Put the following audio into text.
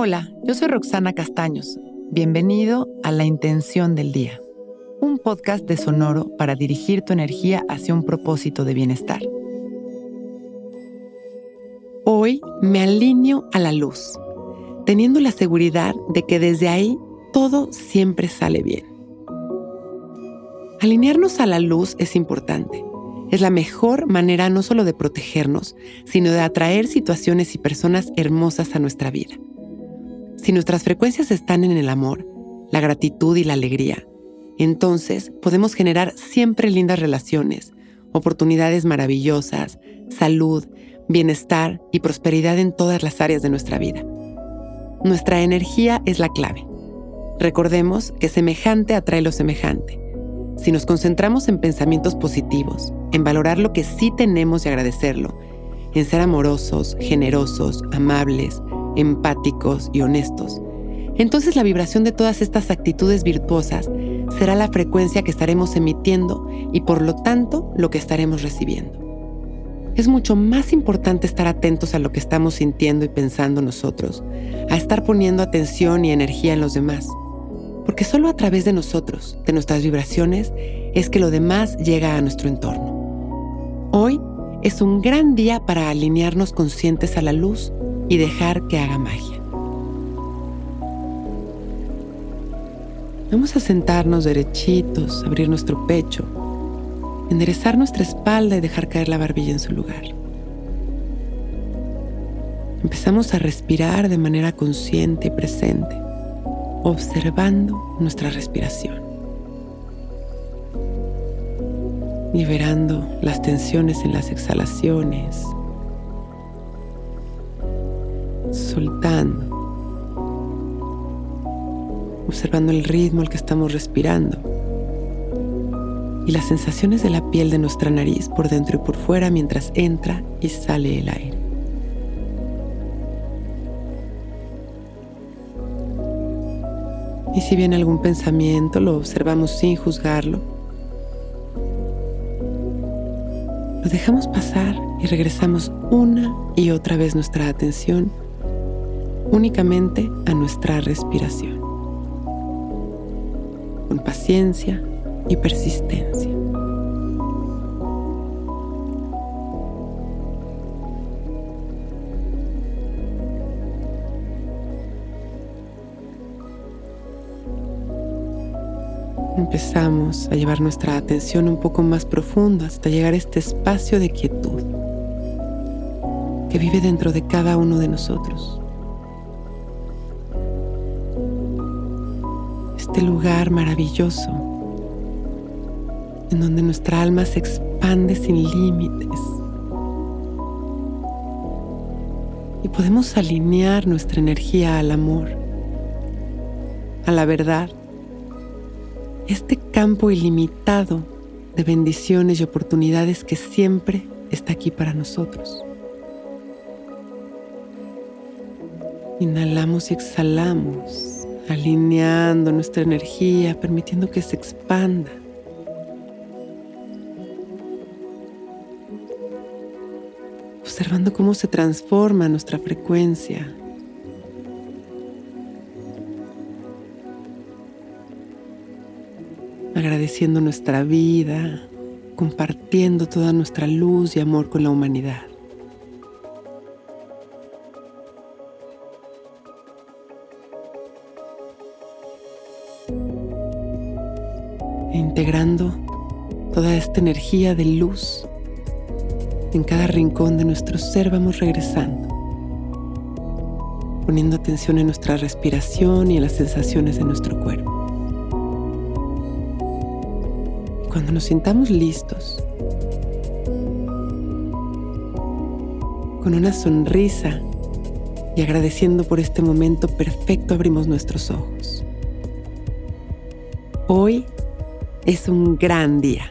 Hola, yo soy Roxana Castaños. Bienvenido a La Intención del Día, un podcast de Sonoro para dirigir tu energía hacia un propósito de bienestar. Hoy me alineo a la luz, teniendo la seguridad de que desde ahí todo siempre sale bien. Alinearnos a la luz es importante. Es la mejor manera no solo de protegernos, sino de atraer situaciones y personas hermosas a nuestra vida. Si nuestras frecuencias están en el amor, la gratitud y la alegría, entonces podemos generar siempre lindas relaciones, oportunidades maravillosas, salud, bienestar y prosperidad en todas las áreas de nuestra vida. Nuestra energía es la clave. Recordemos que semejante atrae lo semejante. Si nos concentramos en pensamientos positivos, en valorar lo que sí tenemos y agradecerlo, en ser amorosos, generosos, amables, empáticos y honestos, entonces la vibración de todas estas actitudes virtuosas será la frecuencia que estaremos emitiendo y por lo tanto lo que estaremos recibiendo. Es mucho más importante estar atentos a lo que estamos sintiendo y pensando nosotros, a estar poniendo atención y energía en los demás, porque solo a través de nosotros, de nuestras vibraciones, es que lo demás llega a nuestro entorno. Hoy es un gran día para alinearnos conscientes a la luz y dejar que haga magia. Vamos a sentarnos derechitos, abrir nuestro pecho, enderezar nuestra espalda y dejar caer la barbilla en su lugar. Empezamos a respirar de manera consciente y presente, observando nuestra respiración, liberando las tensiones en las exhalaciones soltando, observando el ritmo al que estamos respirando y las sensaciones de la piel de nuestra nariz por dentro y por fuera mientras entra y sale el aire. Y si viene algún pensamiento, lo observamos sin juzgarlo. Lo dejamos pasar y regresamos una y otra vez nuestra atención únicamente a nuestra respiración, con paciencia y persistencia. Empezamos a llevar nuestra atención un poco más profundo hasta llegar a este espacio de quietud que vive dentro de cada uno de nosotros. Este lugar maravilloso en donde nuestra alma se expande sin límites y podemos alinear nuestra energía al amor, a la verdad, este campo ilimitado de bendiciones y oportunidades que siempre está aquí para nosotros. Inhalamos y exhalamos alineando nuestra energía, permitiendo que se expanda. Observando cómo se transforma nuestra frecuencia. Agradeciendo nuestra vida, compartiendo toda nuestra luz y amor con la humanidad. Integrando toda esta energía de luz en cada rincón de nuestro ser vamos regresando, poniendo atención en nuestra respiración y en las sensaciones de nuestro cuerpo. Y cuando nos sintamos listos, con una sonrisa y agradeciendo por este momento perfecto, abrimos nuestros ojos. Hoy es un gran día.